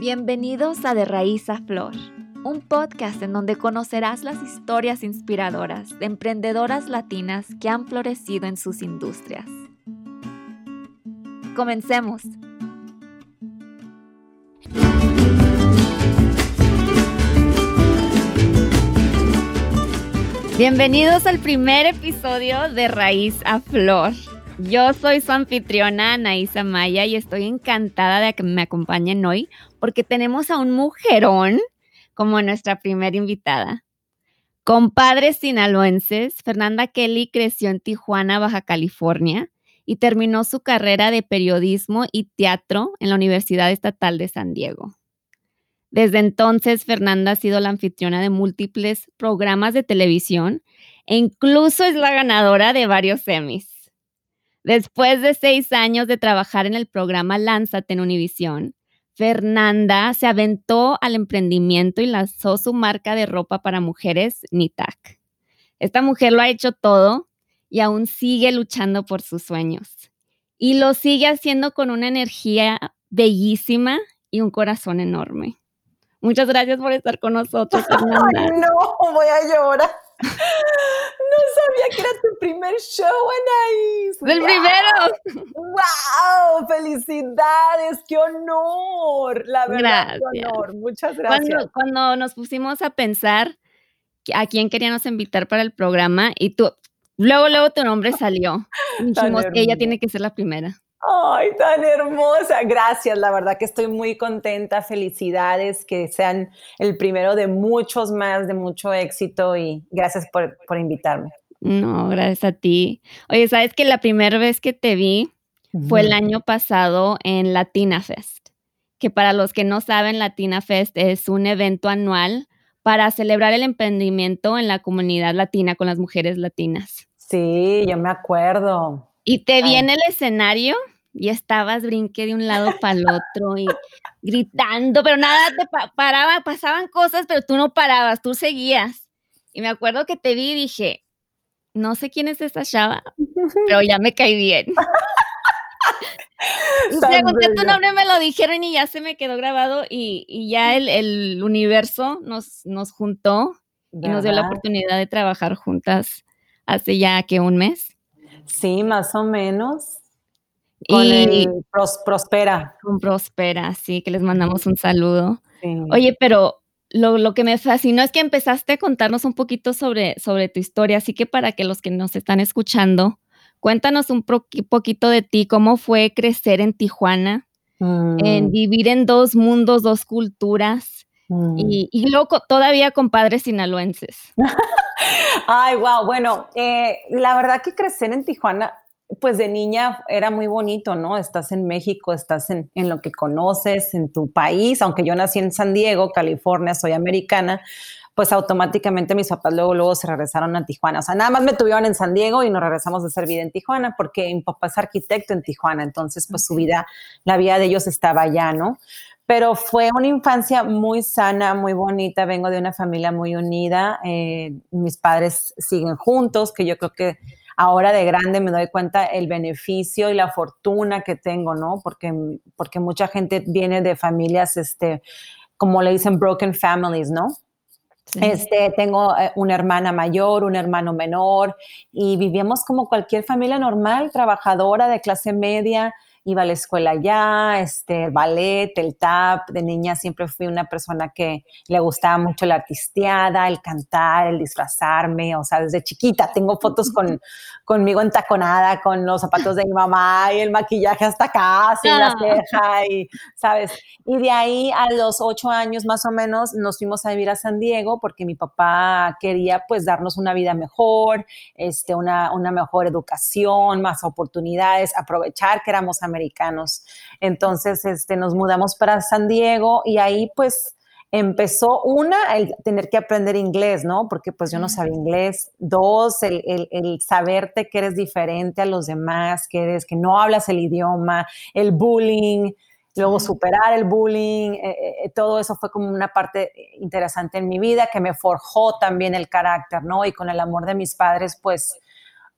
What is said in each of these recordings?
Bienvenidos a De Raíz a Flor, un podcast en donde conocerás las historias inspiradoras de emprendedoras latinas que han florecido en sus industrias. Comencemos. Bienvenidos al primer episodio de Raíz a Flor. Yo soy su anfitriona Anaísa Maya y estoy encantada de que me acompañen hoy porque tenemos a un mujerón como nuestra primera invitada. Con padres sinaloenses, Fernanda Kelly creció en Tijuana, Baja California y terminó su carrera de periodismo y teatro en la Universidad Estatal de San Diego. Desde entonces, Fernanda ha sido la anfitriona de múltiples programas de televisión e incluso es la ganadora de varios Emmys. Después de seis años de trabajar en el programa Lánzate en Univisión, Fernanda se aventó al emprendimiento y lanzó su marca de ropa para mujeres, Nitac. Esta mujer lo ha hecho todo y aún sigue luchando por sus sueños. Y lo sigue haciendo con una energía bellísima y un corazón enorme. Muchas gracias por estar con nosotros, Fernanda. Ay, no, voy a llorar. No sabía que era tu primer show, Anaís. ¡Del primero! ¡Wow! ¡Felicidades! ¡Qué honor! La verdad, qué honor. Muchas gracias. Cuando, cuando, nos pusimos a pensar a quién queríamos invitar para el programa y tú, luego, luego tu nombre salió. dijimos, ella tiene que ser la primera. Ay, tan hermosa. Gracias, la verdad que estoy muy contenta. Felicidades, que sean el primero de muchos más, de mucho éxito y gracias por, por invitarme. No, gracias a ti. Oye, sabes que la primera vez que te vi fue el año pasado en Latina Fest, que para los que no saben, Latina Fest es un evento anual para celebrar el emprendimiento en la comunidad latina con las mujeres latinas. Sí, yo me acuerdo. Y te vi en el escenario y estabas brinque de un lado para el otro y gritando, pero nada te paraba, pasaban cosas, pero tú no parabas, tú seguías. Y me acuerdo que te vi y dije, no sé quién es esa chava, pero ya me caí bien. Pregunté tu nombre, me lo dijeron y ya se me quedó grabado y, ya el, universo nos, nos juntó y nos dio la oportunidad de trabajar juntas hace ya que un mes. Sí, más o menos. y Prospera. Con Prospera, sí, que les mandamos un saludo. Oye, pero lo, que me fascinó es que empezaste a contarnos un poquito sobre, sobre tu historia, así que para que los que nos están escuchando, cuéntanos un poquito de ti, cómo fue crecer en Tijuana, en mm. vivir en dos mundos, dos culturas. Mm. Y, y, luego todavía con padres sinaloenses. Ay, wow. Bueno, eh, la verdad que crecer en Tijuana, pues de niña era muy bonito, ¿no? Estás en México, estás en, en, lo que conoces, en tu país, aunque yo nací en San Diego, California, soy americana, pues automáticamente mis papás luego, luego se regresaron a Tijuana. O sea, nada más me tuvieron en San Diego y nos regresamos de ser vida en Tijuana porque mi papá es arquitecto en Tijuana, entonces pues su vida, la vida de ellos estaba allá, ¿no? pero fue una infancia muy sana, muy bonita. Vengo de una familia muy unida. Eh, mis padres siguen juntos, que yo creo que ahora de grande me doy cuenta el beneficio y la fortuna que tengo, ¿no? Porque, porque mucha gente viene de familias, este, como le dicen, broken families, ¿no? Este, tengo eh, una hermana mayor, un hermano menor y vivíamos como cualquier familia normal, trabajadora de clase media, iba a la escuela ya, este, ballet, el tap, de niña siempre fui una persona que le gustaba mucho la artisteada, el cantar, el disfrazarme, o sea, desde chiquita tengo fotos con, conmigo entaconada, con los zapatos de mi mamá y el maquillaje hasta acá, sin la ah. ceja, y, ¿sabes? Y de ahí a los ocho años más o menos nos fuimos a vivir a San Diego porque mi papá quería pues darnos una vida mejor, este, una, una mejor educación, más oportunidades, aprovechar que éramos americanos. Entonces, este, nos mudamos para San Diego y ahí pues empezó una, el tener que aprender inglés, ¿no? Porque pues yo no sabía inglés. Dos, el, el, saberte que eres diferente a los demás, que eres, que no hablas el idioma, el bullying, luego superar el bullying, eh, eh, eh, todo eso fue como una parte interesante en mi vida que me forjó también el carácter, ¿no? Y con el amor de mis padres, pues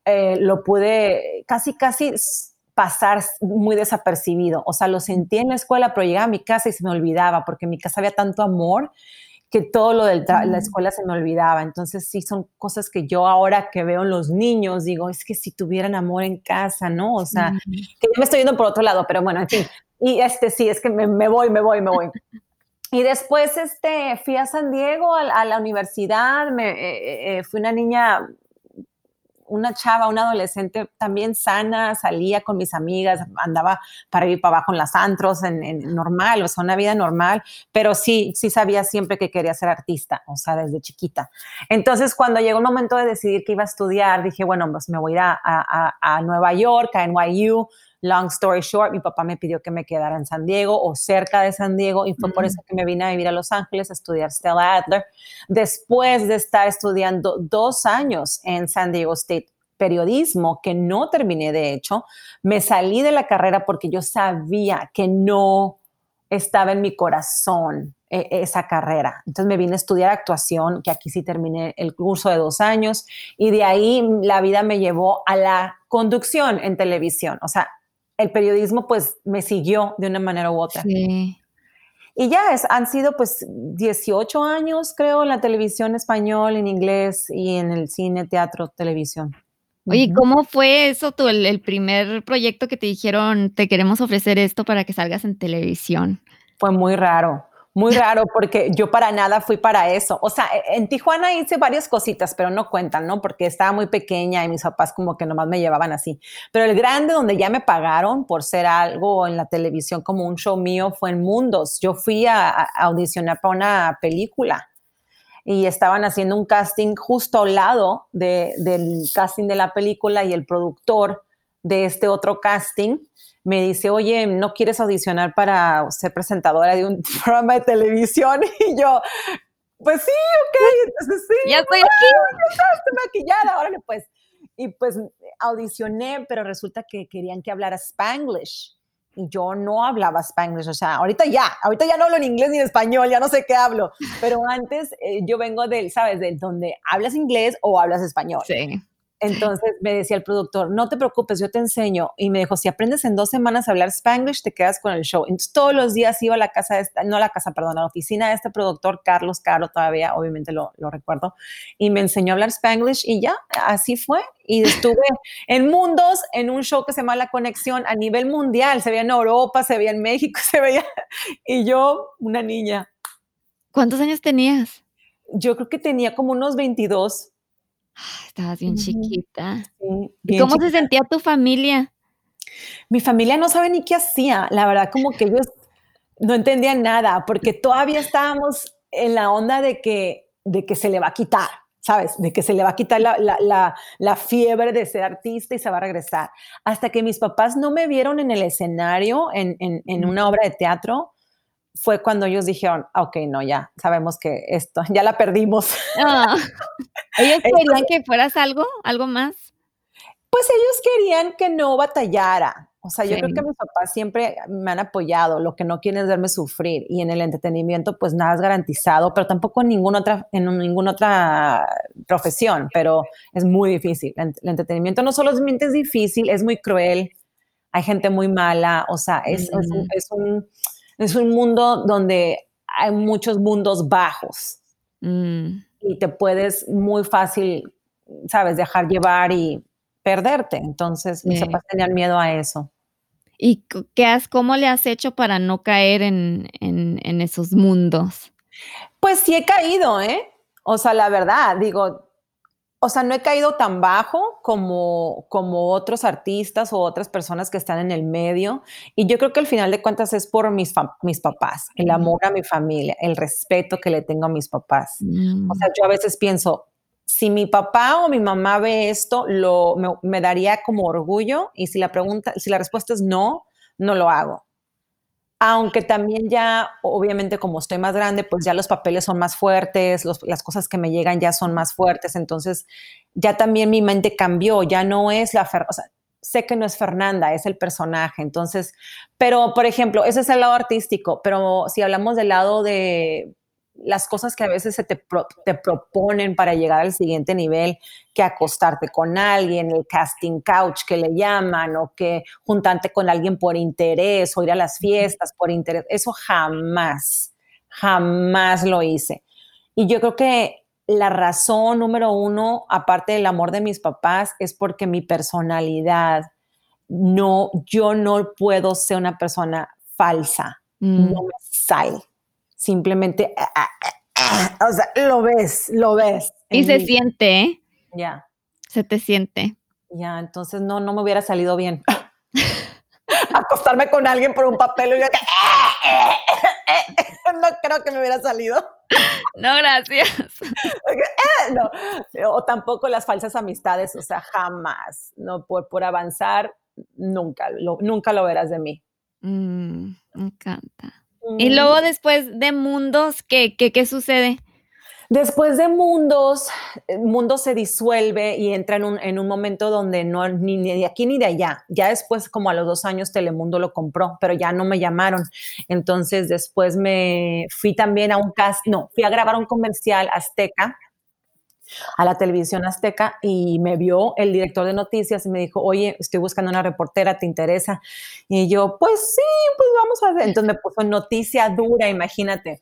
lo pude casi, casi pasar muy desapercibido. O sea, lo sentí en la escuela, pero llegaba a mi casa y se me olvidaba, porque en mi casa había tanto amor que todo lo de la escuela se me olvidaba. Entonces, sí, son cosas que yo ahora que veo en los niños, digo, es que si tuvieran amor en casa, ¿no? O sea, que yo me estoy yendo por otro lado, pero bueno, en fin. Y este sí, es que me, voy, me voy, me voy. Y después este, fui a San Diego, a, la universidad, me, eh, eh, fui una niña una chava, una adolescente también sana, salía con mis amigas, andaba para ir para abajo en las antros, en, normal, o sea, una vida normal, pero sí, sí sabía siempre que quería ser artista, o sea, desde chiquita. Entonces, cuando llegó el momento de decidir que iba a estudiar, dije, bueno, pues me voy a ir a, a, a Nueva York, a NYU, Long story short, mi papá me pidió que me quedara en San Diego o cerca de San Diego y fue por eso que me vine a vivir a Los Ángeles a estudiar Stella Adler. Después de estar estudiando dos años en San Diego State periodismo, que no terminé de hecho, me salí de la carrera porque yo sabía que no estaba en mi corazón e, esa carrera. Entonces me vine a estudiar actuación, que aquí sí terminé el curso de dos años, y de ahí la vida me llevó a la conducción en televisión. O sea, el periodismo pues me siguió de una manera u otra. Sí. Y ya es, han sido pues 18 años, creo, en la televisión español, en inglés y en el cine, teatro, televisión. Oye, ¿cómo fue eso, tú, el, primer proyecto que te dijeron, te queremos ofrecer esto para que salgas en televisión? Fue muy raro. Muy raro porque yo para nada fui para eso. O sea, e, en Tijuana hice varias cositas, pero no cuentan, ¿no? Porque estaba muy pequeña y mis papás como que nomás me llevaban así. Pero el grande donde ya me pagaron por ser algo en la televisión como un show mío fue en Mundos. Yo fui a, audicionar para una película y estaban haciendo un casting justo al lado del casting de la película y el productor de este otro casting me dice, oye, ¿no quieres audicionar para ser presentadora de un programa de televisión? Y yo, pues sí, ok, entonces sí. Ya estoy aquí. Ya estoy maquillada, órale pues. Y pues audicioné, pero resulta que querían que hablara Spanglish. Y yo no hablaba Spanglish, o sea, ahorita ya, ahorita ya no hablo en inglés ni en español, ya no sé qué hablo, pero antes eh, yo vengo del, ¿sabes? Del donde hablas inglés o hablas español. Sí. Entonces me decía el productor, no te preocupes, yo te enseño. Y me dijo, si aprendes en dos semanas a hablar Spanglish, te quedas con el show. Entonces todos los días iba a la casa, de no a la casa, perdón, a la oficina de este productor, Carlos Caro, todavía obviamente lo, lo recuerdo, y me enseñó a hablar Spanglish y ya, así fue. Y estuve en mundos, en un show que se llama La Conexión a nivel mundial. Se veía en Europa, se veía en México, se veía. Y yo, una niña. ¿Cuántos años tenías? Yo creo que tenía como unos 22. Estabas bien chiquita. ¿Y cómo se sentía tu familia? Mi familia no sabe ni qué hacía. La verdad, como que ellos no entendían nada, porque todavía estábamos en la onda de que, de que se le va a quitar, ¿sabes? De que se le va a quitar la, la, la, fiebre de ser artista y se va a regresar. Hasta que mis papás no me vieron en el escenario, en, en, en una obra de teatro, fue cuando ellos dijeron, ah, ok, no, ya sabemos que esto, ya la perdimos. Ah. ¿Ellos querían que fueras algo, algo más? Pues ellos querían que no batallara. O sea, yo creo que mis papás siempre me han apoyado, lo que no quieren es verme sufrir. Y en el entretenimiento, pues nada es garantizado, pero tampoco en ninguna otra, en ninguna otra profesión, pero es muy difícil. El, entretenimiento no solo es difícil, es muy cruel, hay gente muy mala, o sea, es, es un es un mundo donde hay muchos mundos bajos mm. y te puedes muy fácil, sabes, dejar llevar y perderte. Entonces, mis papás tenían miedo a eso. ¿Y qué has, cómo le has hecho para no caer en, en esos mundos? Pues sí he caído, ¿eh? O sea, la verdad, digo, o sea, no he caído tan bajo como, como otros artistas o otras personas que están en el medio. Y yo creo que al final de cuentas es por mis, mis papás, el amor a mi familia, el respeto que le tengo a mis papás. O sea, mm. yo a veces pienso, si mi papá o mi mamá ve esto, lo, me, me daría como orgullo. Y si la pregunta, si la respuesta es no, no lo hago aunque también ya, obviamente como estoy más grande, pues ya los papeles son más fuertes, las cosas que me llegan ya son más fuertes, entonces ya también mi mente cambió, ya no es la, o sea, sé que no es Fernanda, es el personaje, entonces, pero por ejemplo, ese es el lado artístico, pero si hablamos del lado de las cosas que a veces se te, te, proponen para llegar al siguiente nivel, que acostarte con alguien, el casting couch que le llaman, o que juntarte con alguien por interés, o ir a las fiestas por interés, eso jamás, jamás lo hice. Y yo creo que la razón número uno, aparte del amor de mis papás, es porque mi personalidad, no, yo no puedo ser una persona falsa, mm. no me sale simplemente, ah, ah, ah, o sea, lo ves, lo ves. Y se siente, ¿eh? Ya. Se te siente. Ya, entonces no, no me hubiera salido bien. Acostarme con alguien por un papel y yo, no creo que me hubiera salido. No, gracias. O tampoco las falsas amistades, o sea, jamás. No, por, por avanzar, nunca, lo, nunca lo verás de mí. Mm, me encanta. Y luego después de mundos, ¿qué, qué, qué sucede? Después de Mundos, eh, Mundo se disuelve y entra en un, en un momento donde no, ni, ni, de aquí ni de allá. Ya después, como a los dos años, Telemundo lo compró, pero ya no me llamaron. Entonces, después me fui también a un cast, no, fui a grabar un comercial Azteca a la televisión azteca y me vio el director de noticias y me dijo, oye, estoy buscando una reportera, ¿te interesa? Y yo, pues sí, pues vamos a ver. Entonces me puso noticia dura, imagínate.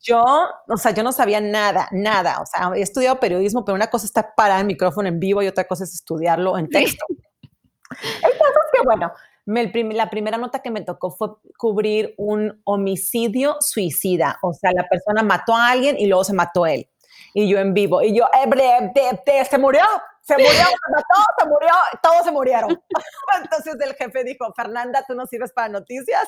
Yo, o sea, yo no sabía nada, nada. O sea, he estudiado periodismo, pero una cosa está parada en micrófono en vivo y otra cosa es estudiarlo en texto. Entonces, que bueno, la primera nota que me tocó fue cubrir un homicidio suicida. O sea, la persona mató a alguien y luego se mató él y yo en vivo, y yo, eh, se murió, se murió, se mató, se murió, todos se murieron. Entonces el jefe dijo, Fernanda, tú no sirves para noticias,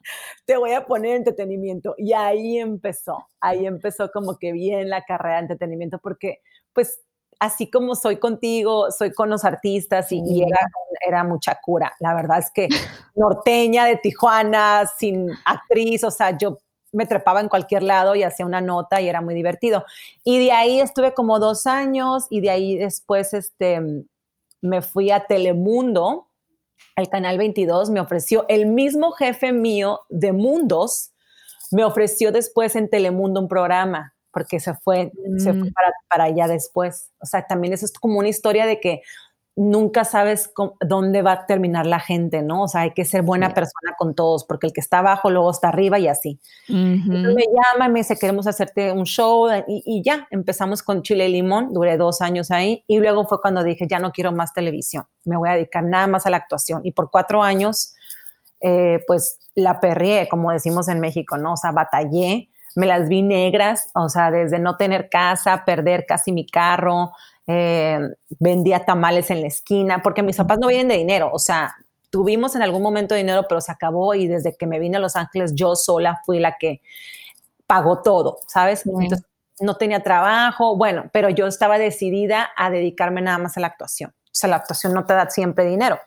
te voy a poner entretenimiento. Y ahí empezó, ahí empezó como que bien la carrera de entretenimiento, porque pues así como soy contigo, soy con los artistas y, era, era, mucha cura. La verdad es que norteña de Tijuana, sin actriz, o sea, yo me trepaba en cualquier lado y hacía una nota y era muy divertido. Y de ahí estuve como dos años y de ahí después este, me fui a Telemundo, al canal 22, me ofreció el mismo jefe mío de Mundos, me ofreció después en Telemundo un programa porque se fue, se fue mm. para, para allá después. O sea, también eso es como una historia de que nunca sabes dónde va a terminar la gente, ¿no? O sea, hay que ser buena persona con todos, porque el que está abajo luego está arriba y así. me llama y me dice, queremos hacerte un show y, ya, empezamos con Chile y Limón, duré dos años ahí y luego fue cuando dije, ya no quiero más televisión, me voy a dedicar nada más a la actuación. Y por cuatro años, eh, pues la perrié, como decimos en México, ¿no? O sea, batallé, me las vi negras, o sea, desde no tener casa, perder casi mi carro, eh, vendía tamales en la esquina, porque mis papás no vienen de dinero, o sea, tuvimos en algún momento dinero, pero se acabó y desde que me vine a Los Ángeles yo sola fui la que pagó todo, ¿sabes? Entonces, no tenía trabajo, bueno, pero yo estaba decidida a dedicarme nada más a la actuación. O sea, la actuación no te da siempre dinero.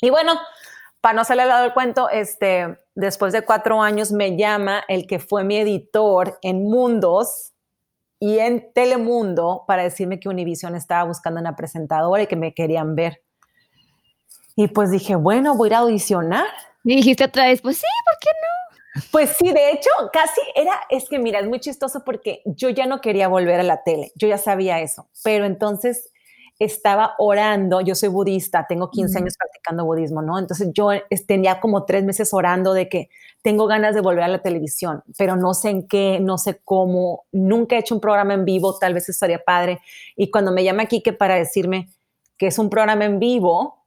Y bueno, para no al lado del cuento, este, después de cuatro años me llama el que fue mi editor en Mundos, y en Telemundo para decirme que Univision estaba buscando una presentadora y que me querían ver. Y pues dije, bueno, voy a ir a audicionar. Y dijiste otra vez, pues sí, ¿por qué no? Pues sí, de hecho, casi era, es que mira, es muy chistoso porque yo ya no quería volver a la tele, yo ya sabía eso, pero entonces estaba orando, yo soy budista, tengo 15 años practicando budismo, ¿no? Entonces yo tenía como tres meses orando de que tengo ganas de volver a la televisión, pero no sé en qué, no sé cómo, nunca he hecho un programa en vivo, tal vez estaría padre. Y cuando me llama Kike para decirme que es un programa en vivo,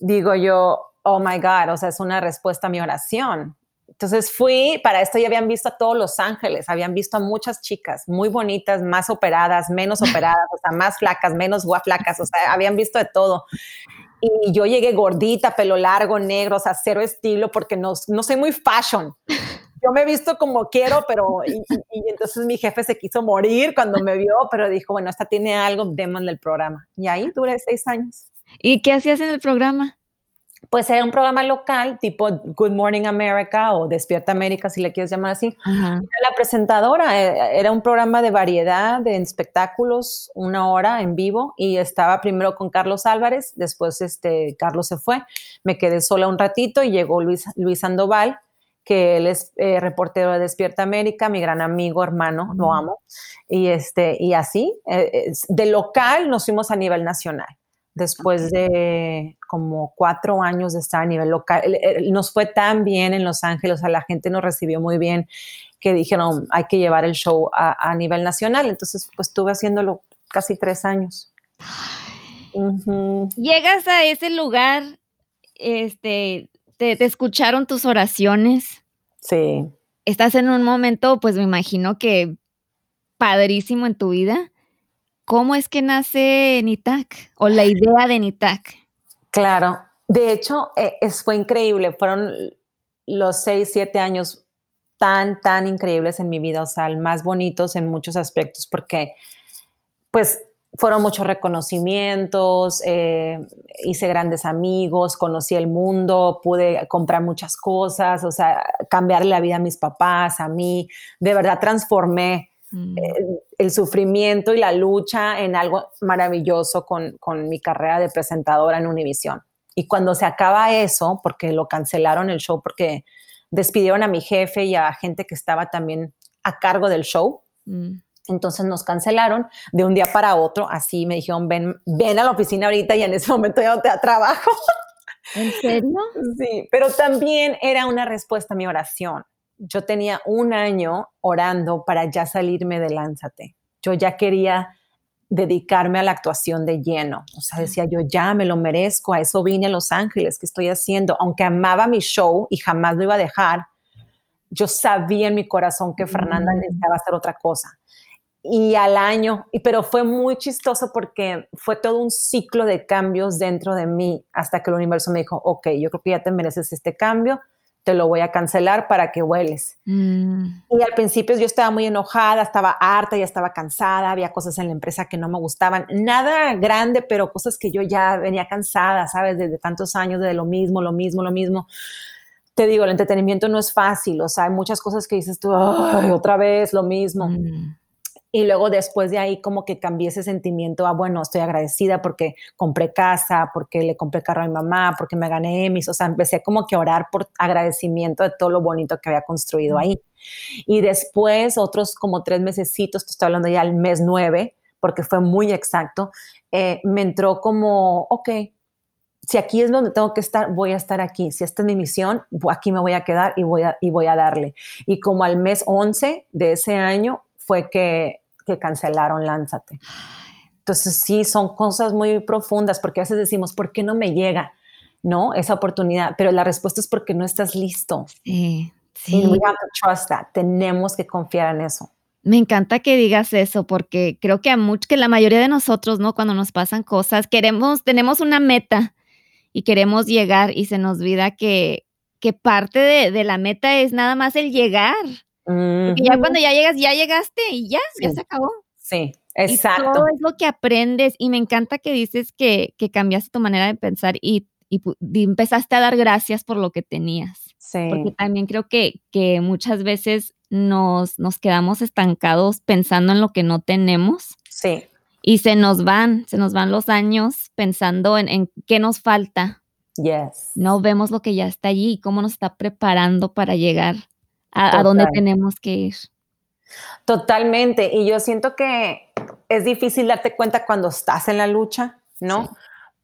digo yo, oh my God, o sea, es una respuesta a mi oración. Entonces fui, para esto ya habían visto a todos Los Ángeles, habían visto a muchas chicas muy bonitas, más operadas, menos operadas, o sea, más flacas, menos flacas, o sea, habían visto de todo. Y yo llegué gordita, pelo largo, negro, o sea, cero estilo, porque no, no soy muy fashion. Yo me he visto como quiero, pero y, entonces mi jefe se quiso morir cuando me vio, pero dijo, bueno, esta tiene algo, démosle el programa. Y ahí duré seis años. ¿Y qué hacías en el programa? Pues era un programa local tipo Good Morning America o Despierta América, si le quieres llamar así. la presentadora, eh, era un programa de variedad, de espectáculos, una hora en vivo y estaba primero con Carlos Álvarez, después este, Carlos se fue, me quedé sola un ratito y llegó Luis, Luis Sandoval, que él es eh, reportero de Despierta América, mi gran amigo, hermano, lo amo. Y, este, y así, eh, de local nos fuimos a nivel nacional. Después de como cuatro años de estar a nivel local, nos fue tan bien en Los Ángeles, o sea, la gente nos recibió muy bien que dijeron, hay que llevar el show a, nivel nacional. Entonces, pues estuve haciéndolo casi tres años. Llegas a ese lugar, este, te, escucharon tus oraciones. Sí. Estás en un momento, pues me imagino que padrísimo en tu vida. ¿Cómo es que nace NITAC o la idea de NITAC? Claro, de hecho, eh, es, fue increíble. Fueron los seis, siete años tan, tan increíbles en mi vida, o sea, más bonitos en muchos aspectos, porque pues fueron muchos reconocimientos, eh, hice grandes amigos, conocí el mundo, pude comprar muchas cosas, o sea, cambiarle la vida a mis papás, a mí, de verdad transformé mm. el, sufrimiento y la lucha en algo maravilloso con, con mi carrera de presentadora en Univision. Y cuando se acaba eso, porque lo cancelaron el show, porque despidieron a mi jefe y a gente que estaba también a cargo del show. Mm. Entonces nos cancelaron de un día para otro, así me dijeron, ven, ven a la oficina ahorita y en ese momento ya no te da trabajo. ¿En serio? Sí, pero también era una respuesta a mi oración. Yo tenía un año orando para ya salirme de Lánzate. Yo ya quería dedicarme a la actuación de lleno. O sea, decía yo, ya me lo merezco, a eso vine a Los Ángeles, ¿qué estoy haciendo? Aunque amaba mi show y jamás lo iba a dejar, yo sabía en mi corazón que Fernanda mm. necesitaba hacer otra cosa y al año, y, pero fue muy chistoso porque fue todo un ciclo de cambios dentro de mí hasta que el universo me dijo, ok, yo creo que ya te mereces este cambio, te lo voy a cancelar para que hueles. Mm. Y al principio yo estaba muy enojada, estaba harta, ya estaba cansada, había cosas en la empresa que no me gustaban, nada grande, pero cosas que yo ya venía cansada, ¿sabes? Desde tantos años de lo mismo, lo mismo, lo mismo te digo, el entretenimiento no es fácil, o sea, hay muchas cosas que dices tú, otra vez lo mismo. Mm. Y luego después de ahí como que cambié ese sentimiento a, bueno, estoy agradecida porque compré casa, porque le compré carro a mi mamá, porque me gané Emmys, o sea, empecé como que a orar por agradecimiento de todo lo bonito que había construido ahí. Y después otros como tres mesecitos, te estoy hablando ya al mes nueve, porque fue muy exacto, eh, me entró como, ok, si aquí es donde tengo que estar, voy a estar aquí. Si esta es mi misión, aquí me voy a quedar y voy a, y voy a darle. Y como al mes 11 de ese año fue que que cancelaron Lánzate. Entonces sí, son cosas muy profundas porque a veces decimos, ¿por qué no me llega? ¿No? Esa oportunidad, pero la respuesta es porque no estás listo. Sí, sí. we have to trust that. Tenemos que confiar en eso. Me encanta que digas eso porque creo que a much, que la mayoría de nosotros, ¿no? Cuando nos pasan cosas, queremos, tenemos una meta y queremos llegar y se nos olvida que, que parte de, de la meta es nada más el llegar. Y ya cuando ya llegas, ya llegaste y ya, ya se acabó. Sí, exacto. Y todo es lo que aprendes y me encanta que dices que, que cambiaste tu manera de pensar y, y, empezaste a dar gracias por lo que tenías. Sí. Porque también creo que, que muchas veces nos, nos quedamos estancados pensando en lo que no tenemos. Sí. Y se nos van, se nos van los años pensando en, en qué nos falta. Yes. No vemos lo que ya está allí y cómo nos está preparando para llegar a, dónde tenemos que ir. Totalmente. Y yo siento que es difícil darte cuenta cuando estás en la lucha, ¿no?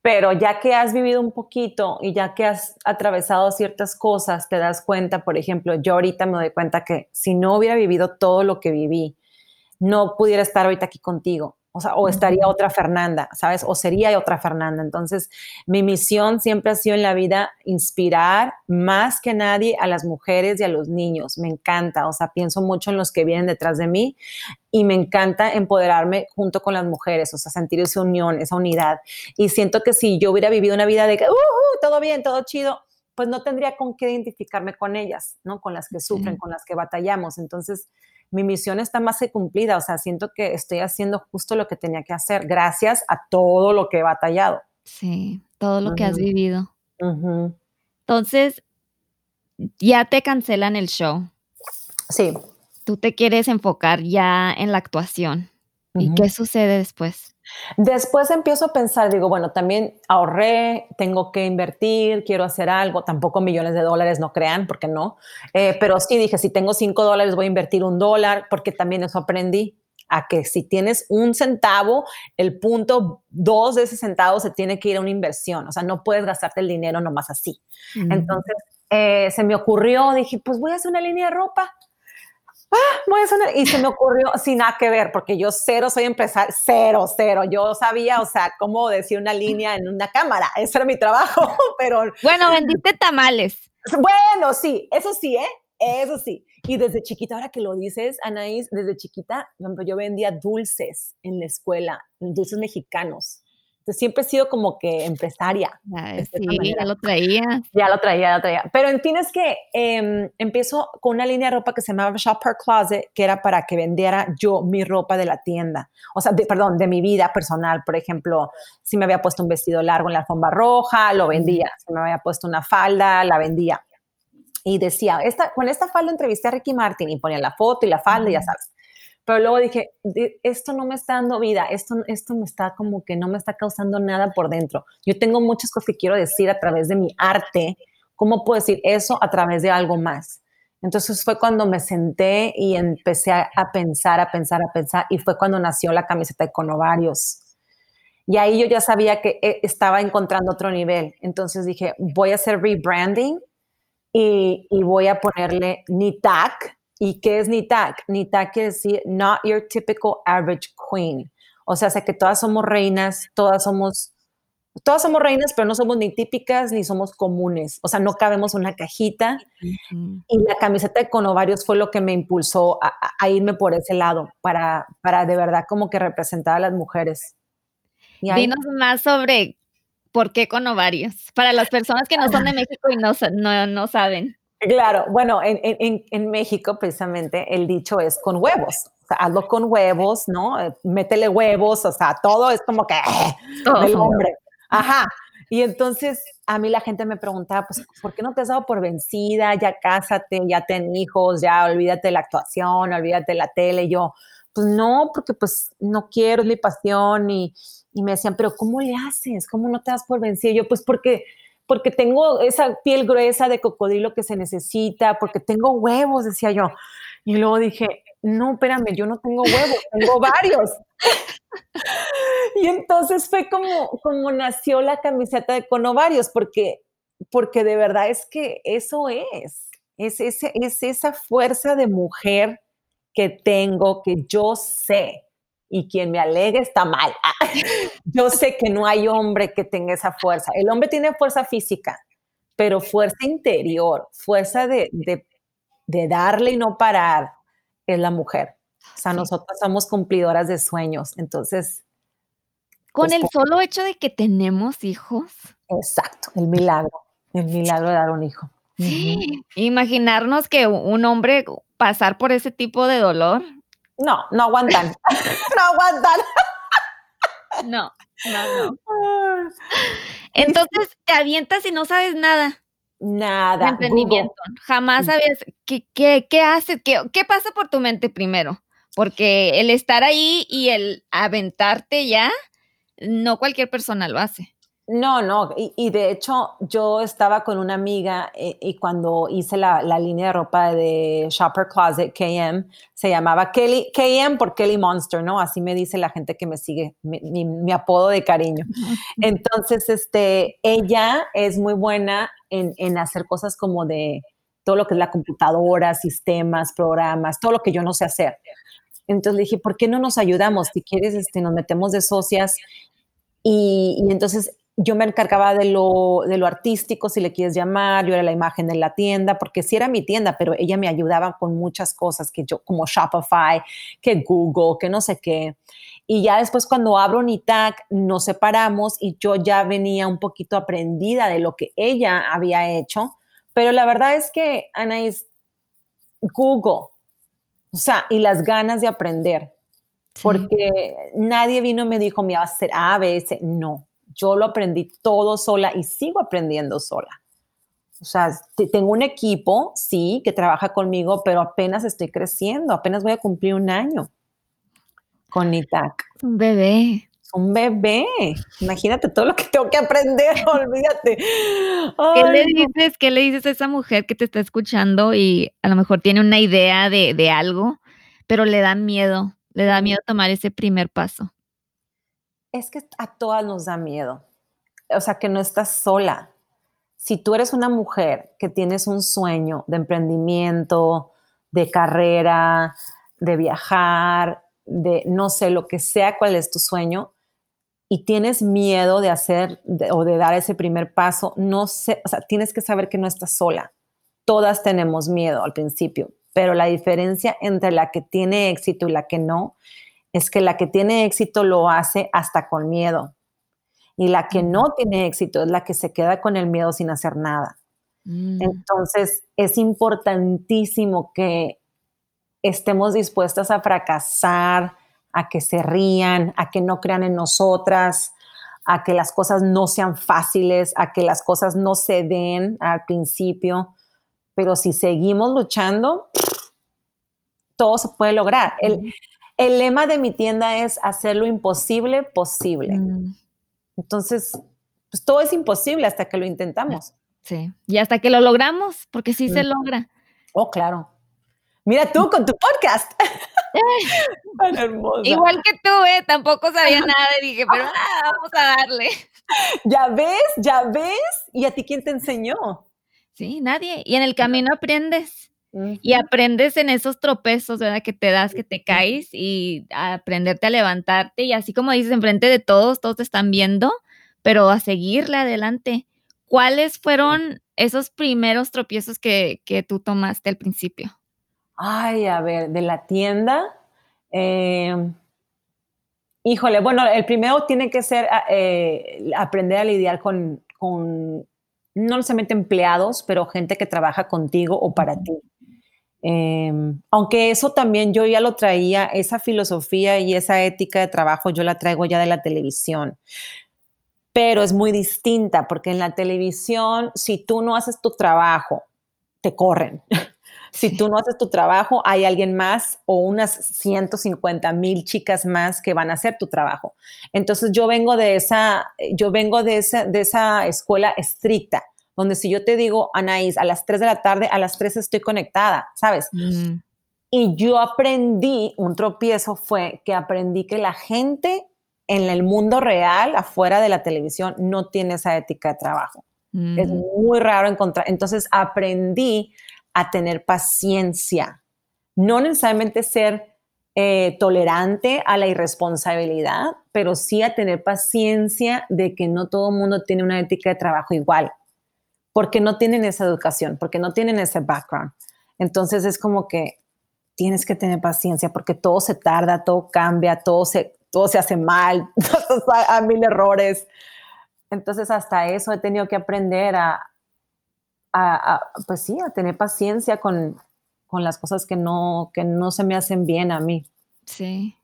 Pero ya que has vivido un poquito y ya que has atravesado ciertas cosas, te das cuenta, por ejemplo, yo ahorita me doy cuenta que si no hubiera vivido todo lo que viví, no pudiera estar ahorita aquí contigo o, sea, o estaría otra Fernanda, ¿sabes? O sería otra Fernanda. Entonces, mi misión siempre ha sido en la vida inspirar más que nadie a las mujeres y a los niños. Me encanta, o sea, pienso mucho en los que vienen detrás de mí y me encanta empoderarme junto con las mujeres, o sea, sentir esa unión, esa unidad. Y siento que si yo hubiera vivido una vida de que, uh, uh, todo bien, todo chido, pues no tendría con qué identificarme con ellas, ¿no? Con las que sufren, con las que batallamos. Entonces, mi misión está más que cumplida, o sea, siento que estoy haciendo justo lo que tenía que hacer, gracias a todo lo que he batallado. Sí, todo lo que has vivido. Entonces, ya te cancelan el show. Sí. Tú te quieres enfocar ya en la actuación. ¿Y qué sucede después? Después empiezo a pensar, digo, bueno, también ahorré, tengo que invertir, quiero hacer algo, tampoco millones de dólares, no crean, porque no. Eh, pero sí dije, si tengo cinco dólares, voy a invertir un dólar, porque también eso aprendí a que si tienes un centavo, el punto dos de ese centavo se tiene que ir a una inversión. O sea, no puedes gastarte el dinero nomás así. Entonces, eh, se me ocurrió, dije, pues voy a hacer una línea de ropa. Ah, voy a una, y se me ocurrió sin nada que ver, porque yo cero soy empresario, cero, cero. Yo sabía, o sea, cómo decir una línea en una cámara. Ese era mi trabajo, pero. Bueno, vendiste tamales. Bueno, sí, eso sí, ¿eh? Eso sí. Y desde chiquita, ahora que lo dices, Anaís, desde chiquita, yo vendía dulces en la escuela, dulces mexicanos. Entonces, siempre he sido como que empresaria. sí, ya lo traía. Ya lo traía, ya lo traía. Pero en fin, es que eh, empiezo con una línea de ropa que se llamaba Shopper Closet, que era para que vendiera yo mi ropa de la tienda. O sea, perdón, de mi vida personal. Por ejemplo, si me había puesto un vestido largo en la alfombra roja, lo vendía. Si me había puesto una falda, la vendía y decía, esta, con esta falda entrevisté a Ricky Martin y ponía la foto y la falda, ya sabes. Pero luego dije, esto no me está dando vida, esto, esto me está como que no me está causando nada por dentro. Yo tengo muchas cosas que quiero decir a través de mi arte. ¿Cómo puedo decir eso a través de algo más? Entonces fue cuando me senté y empecé a, pensar, a pensar, a pensar, y fue cuando nació la camiseta de Conovarios. Y ahí yo ya sabía que eh, estaba encontrando otro nivel. Entonces dije, voy a hacer rebranding y, voy a ponerle NITAC. ¿Y qué es NITAC? NITAC quiere decir Not Your Typical Average Queen. O sea, sé que todas somos reinas, todas somos, todas somos reinas, pero no somos ni típicas ni somos comunes. O sea, no cabemos en una cajita. Y la camiseta de con ovarios fue lo que me impulsó a, irme por ese lado, para, para de verdad como que representar a las mujeres. Dinos más sobre ¿Por qué con ovarios? Para las personas que no son de México y no, no, saben. Claro, bueno, en, en, en, México precisamente el dicho es con huevos. O sea, hazlo con huevos, ¿no? Métele huevos, o sea, todo es como que el hombre. Ajá. Y entonces a mí la gente me preguntaba, pues, ¿por qué no te has dado por vencida? Ya cásate, ya ten hijos, ya olvídate de la actuación, olvídate de la tele. Y yo, pues no, porque pues no quiero, es mi pasión y, y me decían, pero ¿cómo le haces? ¿Cómo no te das por vencido? Yo, pues porque, porque tengo esa piel gruesa de cocodrilo que se necesita, porque tengo huevos, decía yo. Y luego dije, no, espérame, yo no tengo huevos, tengo varios. y entonces fue como, como nació la camiseta de con ovarios, porque, porque de verdad es que eso es, es, ese, es esa fuerza de mujer que tengo, que yo sé y quien me alegue está mal. Yo sé que no hay hombre que tenga esa fuerza. El hombre tiene fuerza física, pero fuerza interior, fuerza de, darle y no parar, es la mujer. O sea, nosotros somos cumplidoras de sueños. Entonces... Con pues, el solo hecho de que tenemos hijos. Exacto, el milagro, el milagro de dar un hijo. Imaginarnos que un hombre pasar por ese tipo de dolor no, no aguantan. no aguantan. no, no, no. Entonces te avientas y no sabes nada. Nada. emprendimiento. Jamás sabías qué, qué, qué haces, qué, qué pasa por tu mente primero. Porque el estar ahí y el aventarte ya, no cualquier persona lo hace. No, no, y, de hecho yo estaba con una amiga eh, y cuando hice la, línea de ropa de Shopper Closet KM, se llamaba Kelly, KM por Kelly Monster, ¿no? Así me dice la gente que me sigue, mi, apodo de cariño. Entonces, este, ella es muy buena en, hacer cosas como de todo lo que es la computadora, sistemas, programas, todo lo que yo no sé hacer. Entonces le dije, ¿por qué no nos ayudamos? Si quieres, este, nos metemos de socias y, y, entonces yo me encargaba de lo, de lo artístico, si le quieres llamar, yo era la imagen de la tienda, porque sí era mi tienda, pero ella me ayudaba con muchas cosas, que yo, como Shopify, que Google, que no sé qué. Y ya después cuando abro Nitac, nos separamos y yo ya venía un poquito aprendida de lo que ella había hecho, pero la verdad es que, Anaís, Google, o sea, y las ganas de aprender, porque nadie vino y me dijo, me va a hacer A, B, C, no yo lo aprendí todo sola y sigo aprendiendo sola. O sea, tengo un equipo, sí, que trabaja conmigo, pero apenas estoy creciendo, apenas voy a cumplir un año. con Itak. Un bebé. Un bebé. Imagínate todo lo que tengo que aprender, olvídate. ¿Qué le dices? ¿Qué le dices a esa mujer que te está escuchando y a lo mejor tiene una idea de, de algo, pero le da miedo, le da miedo tomar ese primer paso? Es que a todas nos da miedo. O sea, que no estás sola. Si tú eres una mujer que tienes un sueño de emprendimiento, de carrera, de viajar, de no sé, lo que sea cuál es tu sueño, y tienes miedo de hacer o de dar ese primer paso, no sé, o sea, tienes que saber que no estás sola. Todas tenemos miedo al principio, pero la diferencia entre la que tiene éxito y la que no es que la que tiene éxito lo hace hasta con miedo. Y la que no tiene éxito es la que se queda con el miedo sin hacer nada. Mm. Entonces, es importantísimo que estemos dispuestas a fracasar, a que se rían, a que no crean en nosotras, a que las cosas no sean fáciles, a que las cosas no se den al principio. Pero si seguimos luchando, todo se puede lograr. El, lema de mi tienda es hacer lo imposible posible. Mm. Entonces, pues todo es imposible hasta que lo intentamos. Sí, y hasta que lo logramos, porque sí se logra. Oh, claro. Mira tú con tu podcast. Tan hermosa. Igual que tú, ¿eh? Tampoco sabía nada y dije, pero ah, vamos a darle. Ya ves, ya ves. ¿Y a ti quién te enseñó? Sí, nadie. Y en el camino aprendes. Y aprendes en esos tropezos, ¿verdad? Que te das, que te caes y aprenderte a levantarte. Y así como dices, enfrente de todos, todos te están viendo, pero a seguirle adelante. ¿Cuáles fueron esos primeros tropiezos que, que tú tomaste al principio? Ay, a ver, de la tienda. Em, híjole, bueno, el primero tiene que ser ah, eh, aprender a lidiar con, no necesariamente empleados, pero gente que trabaja contigo o para ti. Em, aunque eso también yo ya lo traía, esa filosofía y esa ética de trabajo yo la traigo ya de la televisión. Pero es muy distinta porque en la televisión, si tú no haces tu trabajo, te corren. Si tú no haces tu trabajo, hay alguien más o unas 150 mil chicas más que van a hacer tu trabajo. Entonces yo vengo de esa, yo vengo de esa, de esa escuela estricta, donde si yo te digo, Anaís, a las 3 de la tarde, a las 3 estoy conectada, ¿sabes? Mm. Y yo aprendí, un tropiezo fue que aprendí que la gente en el mundo real, afuera de la televisión, no tiene esa ética de trabajo. Es mm. muy raro encontrar. Entonces aprendí a tener paciencia, no necesariamente ser eh, tolerante a la irresponsabilidad, pero sí a tener paciencia de que no todo el mundo tiene una ética de trabajo igual, porque no tienen esa educación, porque no tienen ese background. Entonces es como que tienes que tener paciencia porque todo se tarda, todo cambia, todo se, todo se hace mal, a mil errores. Entonces hasta eso he tenido que aprender a, pues sí, a tener paciencia con, las cosas que no, que no se me hacen bien a mí. Sí.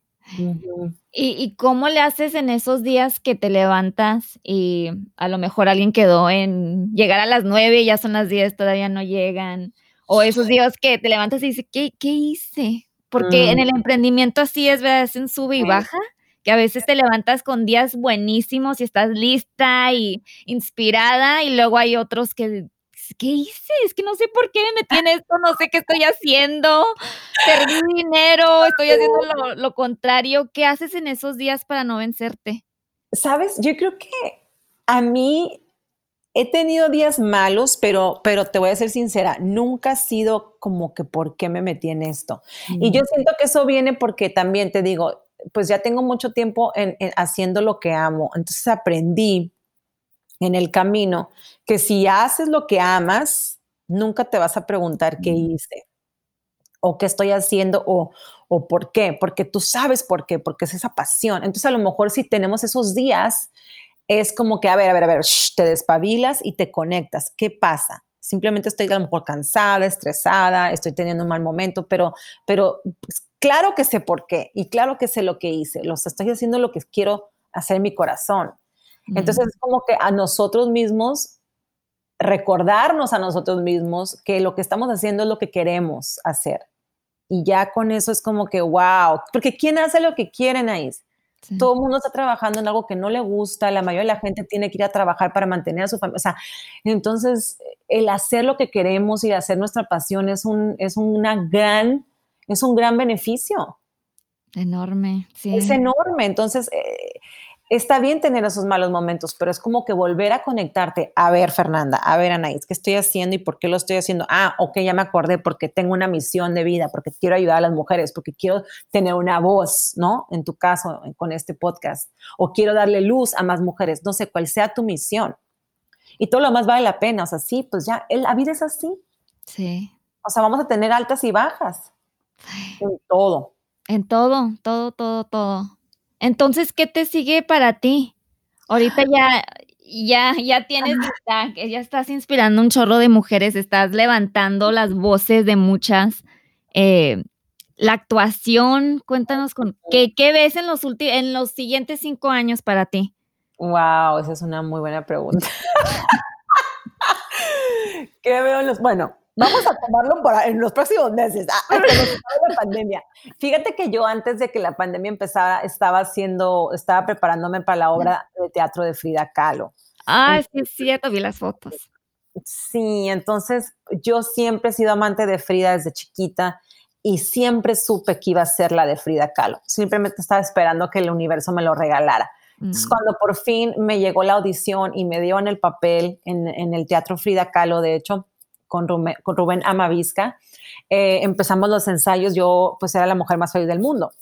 ¿Y, cómo le haces en esos días que te levantas y a lo mejor alguien quedó en llegar a las nueve, ya son las diez, todavía no llegan? O esos días que te levantas y dices, ¿qué, qué hice? Porque en el mm. emprendimiento así es, ¿verdad? Es en sube y baja, que a veces te levantas con días buenísimos y estás lista y inspirada y luego hay otros que ¿qué hice? Es que no sé por qué me metí en esto, no sé qué estoy haciendo, perdí dinero, estoy haciendo lo, contrario. ¿Qué haces en esos días para no vencerte? Sabes, yo creo que a mí he tenido días malos, pero, pero te voy a ser sincera, nunca ha sido como que por qué me metí en esto. Y yo siento que eso viene porque también te digo, pues ya tengo mucho tiempo haciendo lo que amo, entonces aprendí en el camino que si haces lo que amas, nunca te vas a preguntar qué hice o qué estoy haciendo o, o por qué, porque tú sabes por qué, porque es esa pasión. Entonces a lo mejor si tenemos esos días, es como que, a ver, a ver, a ver, te despabilas y te conectas. ¿Qué pasa? Simplemente estoy a lo mejor cansada, estresada, estoy teniendo un mal momento, pero, pero pues, claro que sé por qué y claro que sé lo que hice. Los estoy haciendo lo que quiero hacer en mi corazón. Entonces es como que a nosotros mismos, recordarnos a nosotros mismos que lo que estamos haciendo es lo que queremos hacer y ya con eso es como que, wow, porque ¿quién hace lo que quiere, Naís? Todo el mundo está trabajando en algo que no le gusta, la mayoría de la gente tiene que ir a trabajar para mantener a su familia. O sea, entonces el hacer lo que queremos y hacer nuestra pasión es un, es una gran, es un gran beneficio. Enorme, sí. Es enorme. Entonces, eh, está bien tener esos malos momentos, pero es como que volver a conectarte. A ver, Fernanda, a ver, Anaís, ¿qué estoy haciendo y por qué lo estoy haciendo? Ah, ok, ya me acordé porque tengo una misión de vida, porque quiero ayudar a las mujeres, porque quiero tener una voz, ¿no? En tu caso, con este podcast, o quiero darle luz a más mujeres, no sé cuál sea tu misión. Y todo lo más vale la pena, o sea, sí, pues ya, la vida es así. Sí. O sea, vamos a tener altas y bajas. En todo. En todo, todo, todo, todo. Entonces, ¿qué te sigue para ti? Ahorita ya, ya, ya tienes, que ya estás inspirando un chorro de mujeres, estás levantando las voces de muchas. Eh, la actuación, cuéntanos con qué, qué ves en los en los siguientes cinco años para ti. Wow, esa es una muy buena pregunta. ¿Qué veo en los? Bueno, Vamos a tomarlo en los próximos meses, ah, la pandemia. Fíjate que yo antes de que la pandemia empezara estaba haciendo, estaba preparándome para la obra de teatro de Frida Kahlo. Ah, sí es cierto, vi las fotos. Sí, entonces yo siempre he sido amante de Frida desde chiquita y siempre supe que iba a ser la de Frida Kahlo. Simplemente estaba esperando que el universo me lo regalara. Entonces, cuando por fin me llegó la audición y me dio en el papel en, en el Teatro Frida Kahlo, de hecho, con Rubén, con Rubén Amavisca. Eh, empezamos los ensayos, yo pues era la mujer más feliz del mundo.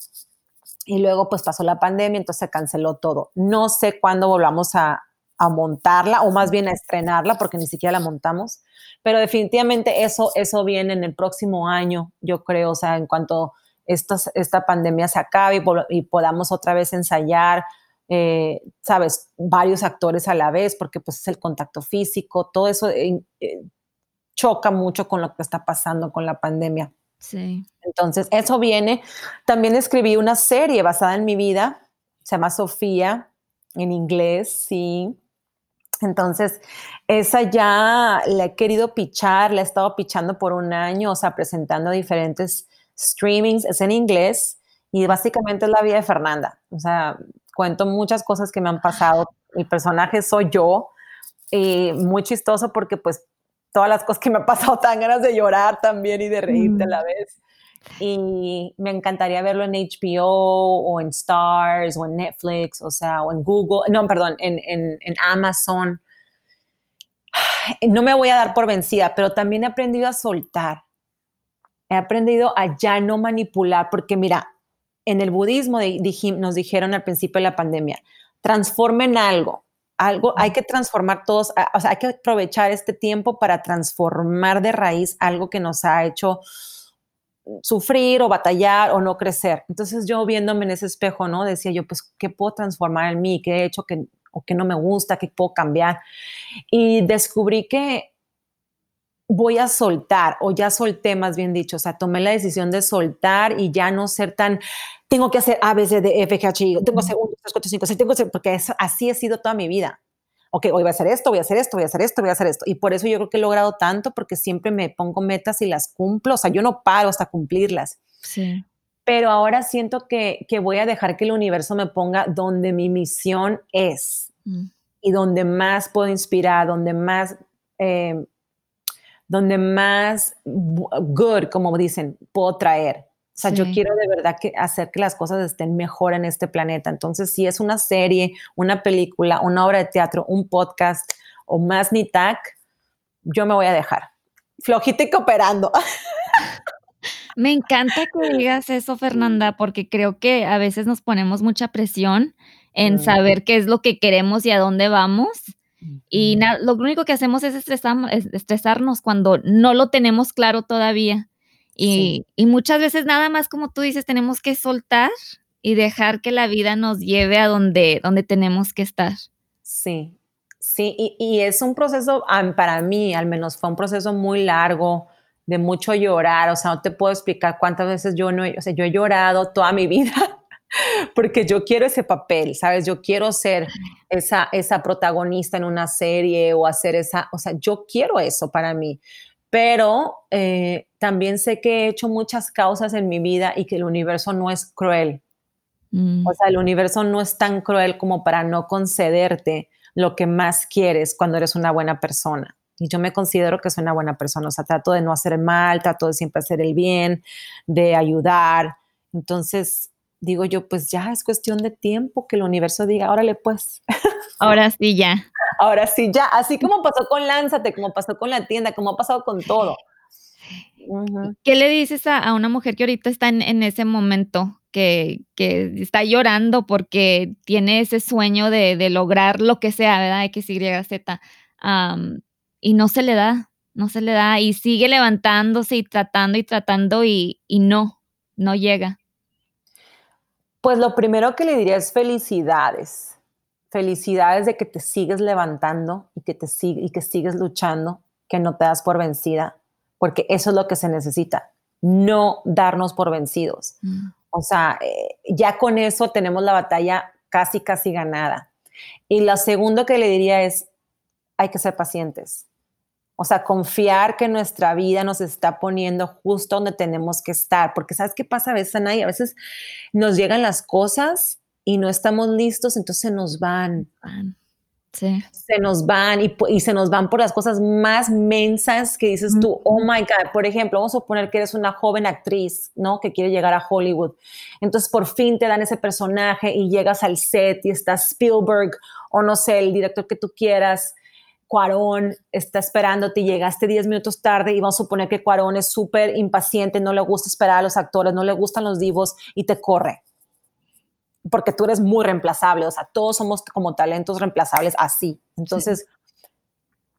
Y luego pues pasó la pandemia, entonces se canceló todo. No sé cuándo volvamos a, a montarla o más bien a estrenarla porque ni siquiera la montamos, pero definitivamente eso, eso viene en el próximo año, yo creo, o sea, en cuanto esta, esta pandemia se acabe y, podamos otra vez ensayar, eh, sabes, varios actores a la vez, porque pues es el contacto físico, todo eso eh, choca mucho con lo que está pasando con la pandemia. Sí. Entonces, eso viene. También escribí una serie basada en mi vida, se llama Sofía, en inglés, sí. Entonces, esa ya la he querido pichar, la he estado pichando por un año, o sea, presentando diferentes streamings, es en inglés y básicamente es la vida de Fernanda. O sea, cuento muchas cosas que me han pasado. Mi personaje soy yo, y muy chistoso porque pues todas las cosas que me ha pasado, tan ganas de llorar también y de reírte a la mm. vez. Y me encantaría verlo en HBO o en Stars o en Netflix, o sea, o en Google, no, perdón, en, en, en Amazon. No me voy a dar por vencida, pero también he aprendido a soltar. He aprendido a ya no manipular, porque mira, en el budismo nos dijeron al principio de la pandemia, transformen algo, algo, hay que transformar todos, o sea, hay que aprovechar este tiempo para transformar de raíz algo que nos ha hecho sufrir o batallar o no crecer. Entonces yo viéndome en ese espejo, ¿no? Decía yo, pues, ¿qué puedo transformar en mí? ¿Qué he hecho que, o que no me gusta? ¿Qué puedo cambiar? Y descubrí que voy a soltar, o ya solté más bien dicho, o sea, tomé la decisión de soltar y ya no ser tan tengo que hacer A, B, C, D, F, G, H, I, tengo segundos, 3, 4, 5, 6, tengo que porque así he sido toda mi vida. Ok, hoy voy a hacer esto, voy a hacer esto, voy a hacer esto, voy a hacer esto. Y por eso yo creo que he logrado tanto, porque siempre me pongo metas y las cumplo. O sea, yo no paro hasta cumplirlas. Sí. Pero ahora siento que, que voy a dejar que el universo me ponga donde mi misión es mm. y donde más puedo inspirar, donde más, eh, donde más good, como dicen, puedo traer. O sea, yo quiero de verdad que hacer que las cosas estén mejor en este planeta. Entonces, si es una serie, una película, una obra de teatro, un podcast o más ni tac, yo me voy a dejar. Flojita y cooperando. Me encanta que digas eso, Fernanda, porque creo que a veces nos ponemos mucha presión en saber qué es lo que queremos y a dónde vamos. Y lo único que hacemos es estresarnos cuando no lo tenemos claro todavía. Y, muchas veces nada más como tú dices, tenemos que soltar y dejar que la vida nos lleve a donde, donde tenemos que estar. Sí, sí, y, es un proceso, para mí al menos fue un proceso muy largo, de mucho llorar, o sea, no te puedo explicar cuántas veces yo no, o sea, yo he llorado toda mi vida porque yo quiero ese papel, ¿sabes? Yo quiero ser esa, esa protagonista en una serie o hacer esa, o sea, yo quiero eso para mí, pero eh, también sé que he hecho muchas causas en mi vida y que el universo no es cruel. Mm. O sea, el universo no es tan cruel como para no concederte lo que más quieres cuando eres una buena persona. Y yo me considero que soy una buena persona. O sea, trato de no hacer mal, trato de siempre hacer el bien, de ayudar. Entonces, digo yo, pues ya es cuestión de tiempo que el universo diga, órale, pues. Ahora sí, ya. Ahora sí, ya. Así como pasó con Lánzate, como pasó con la tienda, como ha pasado con todo. ¿Qué le dices a, una mujer que ahorita está en, ese momento, que, está llorando porque tiene ese sueño de, lograr lo que sea, ¿verdad? X, Y, Z, y no se le da, no se le da, y sigue levantándose y tratando y tratando y, y no, no llega. Pues lo primero que le diría es felicidades. Felicidades de que te sigues levantando y que, te y que sigues luchando, que no te das por vencida porque eso es lo que se necesita, no darnos por vencidos. Mm. O sea, eh, ya con eso tenemos la batalla casi, casi ganada. Y lo segundo que le diría es, hay que ser pacientes. O sea, confiar que nuestra vida nos está poniendo justo donde tenemos que estar. Porque ¿sabes qué pasa a veces, Anay? A veces nos llegan las cosas y no estamos listos, entonces nos van. Se nos van y, se nos van por las cosas más mensas que dices tú, oh my God. Por ejemplo, vamos a suponer que eres una joven actriz, ¿no? Que quiere llegar a Hollywood. Entonces, por fin te dan ese personaje y llegas al set y está Spielberg o no sé, el director que tú quieras. Cuarón está esperándote y llegaste 10 minutos tarde y vamos a suponer que Cuarón es súper impaciente, no le gusta esperar a los actores, no le gustan los divos y te corre porque tú eres muy reemplazable, o sea, todos somos como talentos reemplazables así. Entonces,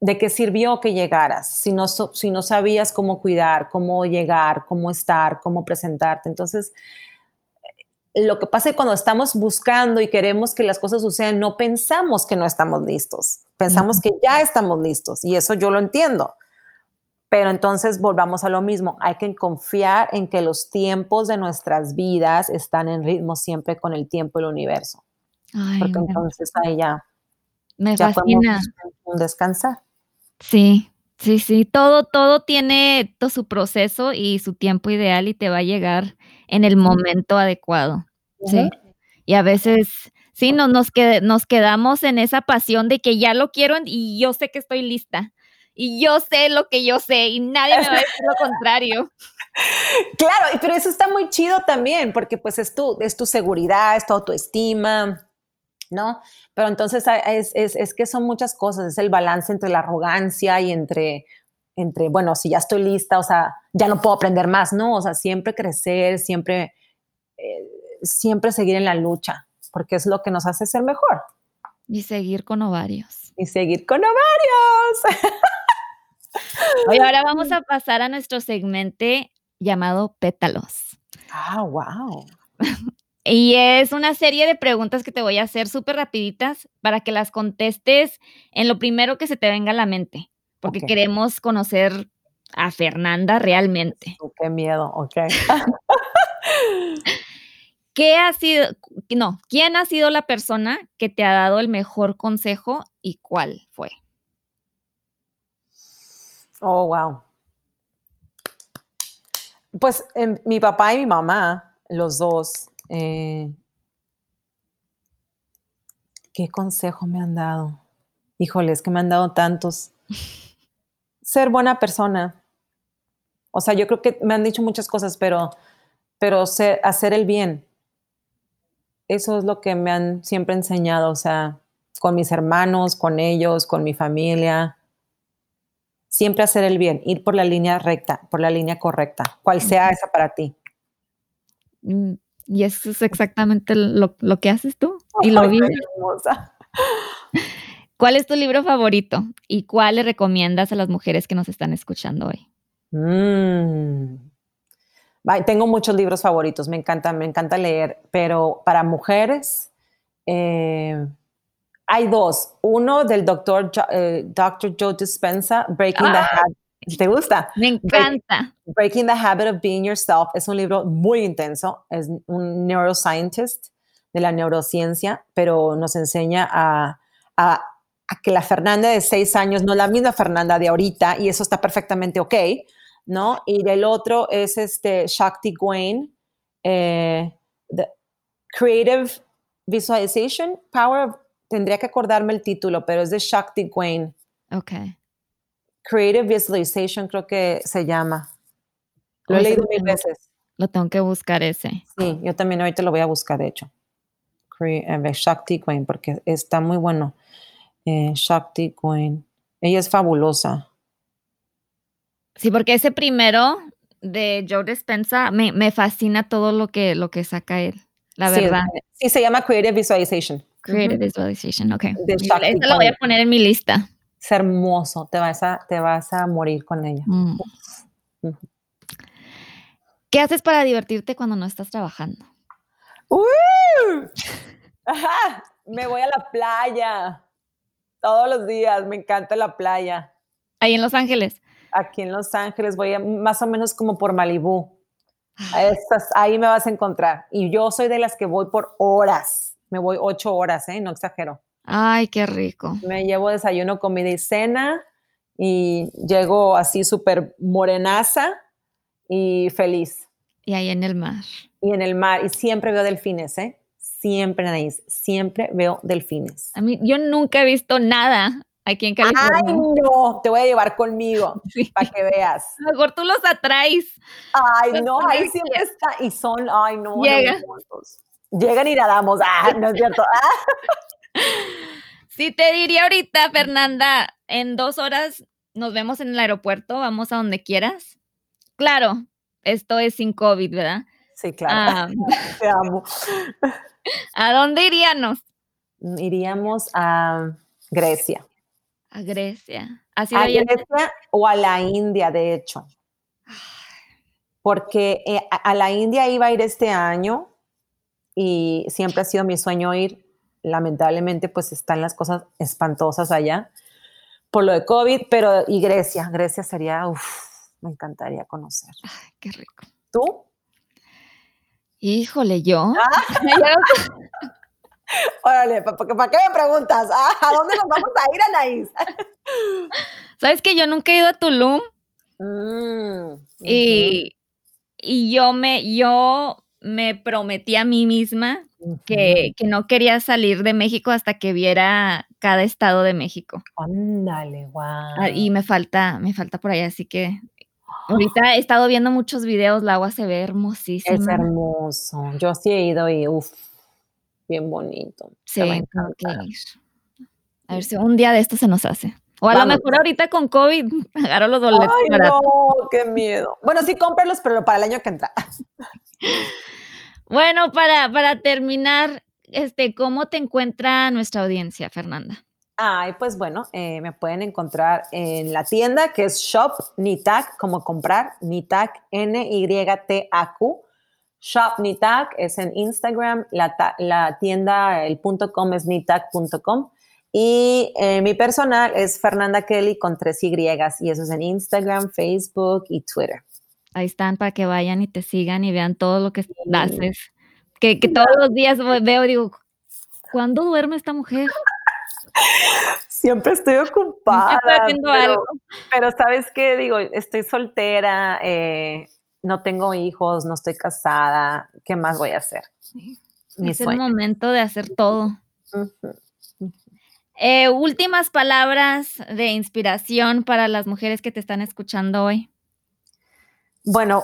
¿de qué sirvió que llegaras si no, si no sabías cómo cuidar, cómo llegar, cómo estar, cómo presentarte? Entonces, lo que pasa es que cuando estamos buscando y queremos que las cosas sucedan, no pensamos que no estamos listos, pensamos que ya estamos listos y eso yo lo entiendo. Pero entonces volvamos a lo mismo, hay que confiar en que los tiempos de nuestras vidas están en ritmo siempre con el tiempo del universo. Porque entonces ahí ya, me fascina. Un descansar. Sí, sí, sí, todo, todo tiene todo su proceso y su tiempo ideal y te va a llegar en el momento adecuado. Sí. Y a veces, sí, nos, nos, nos quedamos en esa pasión de que ya lo quiero y yo sé que estoy lista y yo sé lo que yo sé y nadie me va a decir lo contrario. Claro, pero eso está muy chido también, porque pues es tu, es tu seguridad, es tu autoestima, ¿no? Pero entonces es, es, es, que son muchas cosas, es el balance entre la arrogancia y entre, entre, bueno, si ya estoy lista, o sea, ya no puedo aprender más, ¿no? O sea, siempre crecer, siempre, eh, siempre seguir en la lucha, porque es lo que nos hace ser mejor. Y seguir con ovarios. Y seguir con ovarios. Hoy ahora vamos a pasar a nuestro segmento llamado Pétalos. Ah, wow. Y es una serie de preguntas que te voy a hacer súper rapiditas para que las contestes en lo primero que se te venga a la mente, porque queremos conocer a Fernanda realmente. qué miedo, ok. ¿Qué ha sido, no, quién ha sido la persona que te ha dado el mejor consejo y cuál fue? Oh, wow. Pues em, mi papá y mi mamá, los dos, eh, ¿qué consejo me han dado? Híjoles, que me han dado tantos. Ser buena persona. O sea, yo creo que me han dicho muchas cosas, pero, pero hacer el bien. Eso es lo que me han siempre enseñado, o sea, con mis hermanos, con ellos, con mi familia siempre hacer el bien, ir por la línea recta, por la línea correcta, cual sea esa para ti. Mm, y eso es exactamente lo, que haces tú y lo vives. ¿Cuál es tu libro favorito y cuál le recomiendas a las mujeres que nos están escuchando hoy? Mm. Tengo muchos libros favoritos, me encanta, me encanta leer, pero para mujeres, eh, hay dos. Uno del doctor eh, Dr. Joe Dispenza, Breaking the ah. Habit. ¿Te gusta? Me encanta. Breaking the Habit of Being Yourself es un libro muy intenso. Es un neuroscientist de la neurociencia, pero nos enseña a, a que la Fernanda de seis años no es la misma Fernanda de ahorita y eso está perfectamente ok, ¿no? Y del otro es este Shakti Gwain, eh, Creative Visualization, Power, tendría que acordarme el título, pero es de Shakti Gwain. Ok. Creative Visualization creo que se llama. Lo he leído mil veces. Lo tengo que buscar ese. Sí, yo también ahorita lo voy a buscar, de hecho. Eh, Shakti Queen, porque está muy bueno. Eh, Shakti Queen. Ella es fabulosa. Sí, porque ese primero de Joe Dispensa me, me fascina todo lo que, lo que saca él, la verdad. Sí, se llama Creative Visualization. Creative Visualization, ok. Esa lo voy a poner en mi lista. Es hermoso, te vas a, te vas a morir con ella. Mm. ¿Qué haces para divertirte cuando no estás trabajando? Me voy a la playa todos los días, me encanta la playa. Ahí en Los Ángeles. Aquí en Los Ángeles voy más o menos como por Malibú. ahí me vas a encontrar. Y yo soy de las que voy por horas. Me voy ocho horas, ¿eh? No exagero. Ay, qué rico. Me llevo desayuno, comida y cena y llego así súper morenaza y feliz. Y ahí en el mar. Y en el mar. Y siempre veo delfines, ¿eh? Siempre, Anaís. Siempre veo delfines. A mí, yo nunca he visto nada aquí en California. Ay, no, te voy a llevar conmigo para que veas. mejor tú los atraes. Ay, no, ahí siempre está. Y son, ay, no. Llegan. Llegan y nadamos. Ah, no es cierto. Sí, te diría ahorita, Fernanda, en dos horas nos vemos en el aeropuerto, vamos a donde quieras. Claro, esto es sin COVID, ¿verdad? Sí, claro. Ah. Te amo. ¿A dónde iríamos? Iríamos a Grecia. A Grecia. a Grecia o a la India, de hecho. Porque eh, a la India iba a ir este año y siempre ha sido mi sueño ir. Lamentablemente, pues están las cosas espantosas allá por lo de COVID, pero y Grecia, Grecia sería, uff, me encantaría conocer. Ay, qué rico. ¿Tú? Híjole, yo. Ah. Órale, ¿para qué me preguntas? Ah, ¿A dónde nos vamos a ir, Anaís? ¿Sabes que yo nunca he ido a Tulum? Mm, y, y yo me, yo me prometí a mí misma que, que, no quería salir de México hasta que viera cada estado de México. Ándale, wow. Y me falta, me falta por ahí, así que ahorita he estado viendo muchos videos, la agua se ve hermosísima. Es hermoso. Yo sí he ido y uff, bien bonito. Sí, a A ver si un día de esto se nos hace. O a lo mejor ahorita con COVID agarro los boletos. Ay, no, qué miedo. Bueno, sí, cómpralos, pero para el año que entra. Bueno, para, para terminar, este, ¿cómo te encuentra nuestra audiencia, Fernanda? Ay, pues bueno, eh, me pueden encontrar en la tienda que es Shop Nitak, como comprar, Nitak, N-Y-T-A-Q. Shop Nitak es en Instagram, la, la tienda, el punto com es nitak.com. Y eh, mi personal es Fernanda Kelly con tres Y, y eso es en Instagram, Facebook y Twitter. Ahí están para que vayan y te sigan y vean todo lo que haces. Que, todos los días veo digo, ¿cuándo duerme esta mujer? Siempre estoy ocupada. Haciendo pero, algo. pero sabes qué, digo, estoy soltera, eh, no tengo hijos, no estoy casada, ¿qué más voy a hacer? es el momento de hacer todo. Eh, últimas palabras de inspiración para las mujeres que te están escuchando hoy. Bueno,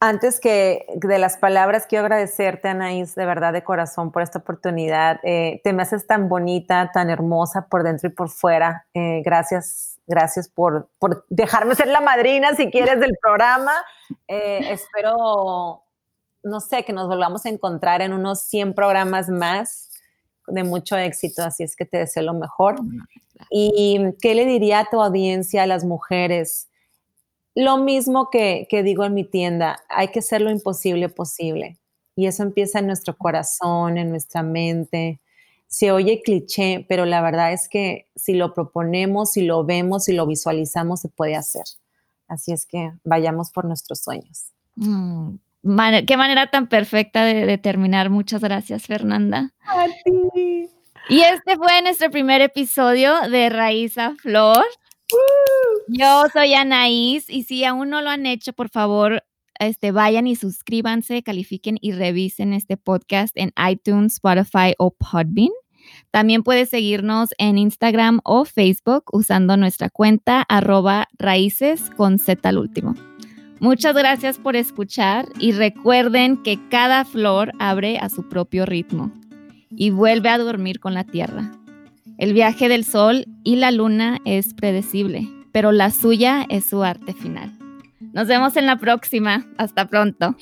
antes que de las palabras, quiero agradecerte, Anaís, de verdad, de corazón, por esta oportunidad. Eh, te me haces tan bonita, tan hermosa por dentro y por fuera. Eh, gracias, gracias por, dejarme ser la madrina, si quieres, del programa. Eh, espero, no sé, que nos volvamos a encontrar en unos 100 programas más de mucho éxito, así es que te deseo lo mejor. ¿Y qué le diría a tu audiencia, a las mujeres? Lo mismo que, digo en mi tienda, hay que hacer lo imposible posible. Y eso empieza en nuestro corazón, en nuestra mente. Se oye cliché, pero la verdad es que si lo proponemos, si lo vemos, si lo visualizamos, se puede hacer. Así es que vayamos por nuestros sueños. Mm, qué manera tan perfecta de, terminar. Muchas gracias, Fernanda. A ti. Y este fue nuestro primer episodio de Raíz a Flor. Yo soy Anaís y si aún no lo han hecho, por favor, este, vayan y suscríbanse, califiquen y revisen este podcast en iTunes, Spotify o Podbean. También puedes seguirnos en Instagram o Facebook usando nuestra cuenta arroba raíces con Z al último. Muchas gracias por escuchar y recuerden que cada flor abre a su propio ritmo y vuelve a dormir con la tierra. El viaje del sol y la luna es predecible, pero la suya es su arte final. Nos vemos en la próxima. Hasta pronto.